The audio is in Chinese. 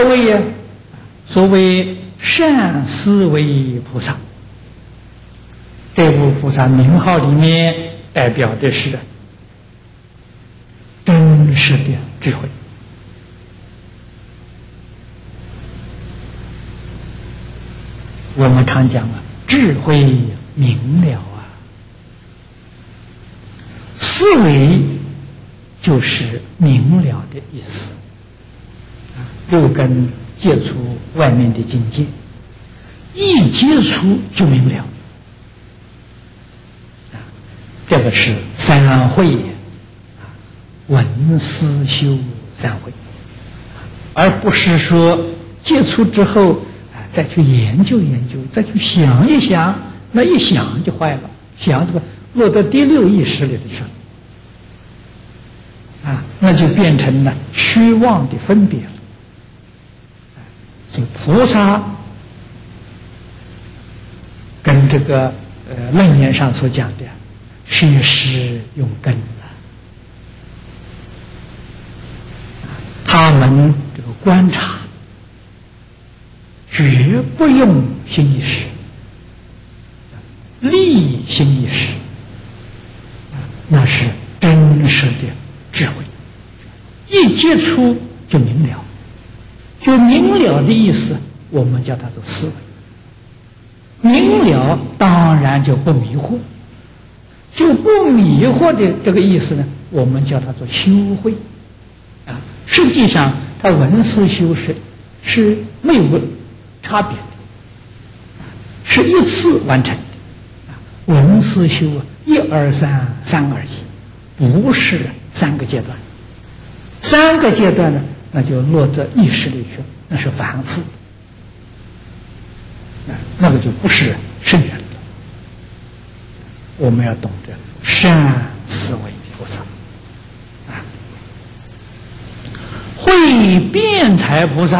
二位呀，所谓善思维菩萨，这部菩萨名号里面代表的是真实的智慧。我们常讲啊，智慧明了啊，思维就是明了的意思。啊，六根接触外面的境界，一接触就明了。啊，这个是三会，啊，闻思修三会，而不是说接触之后啊。再去研究研究，再去想一想，那一想就坏了，想什么落到第六意识里头去了，啊，那就变成了虚妄的分别了。所以菩萨跟这个呃楞严上所讲的，是实用根，他们这个观察。绝不用心意识，利心意识，那是真实的智慧。一接触就明了，就明了的意思，我们叫它做思维。明了当然就不迷惑，就不迷惑的这个意思呢，我们叫它做修慧。啊，实际上它文思修是是没有。差别的，是一次完成的，文思修啊一二三三而已，不是三个阶段。三个阶段呢，那就落到意识里去，那是反复，那个就不是圣人了。我们要懂得善思维菩萨，啊，会辩才菩萨。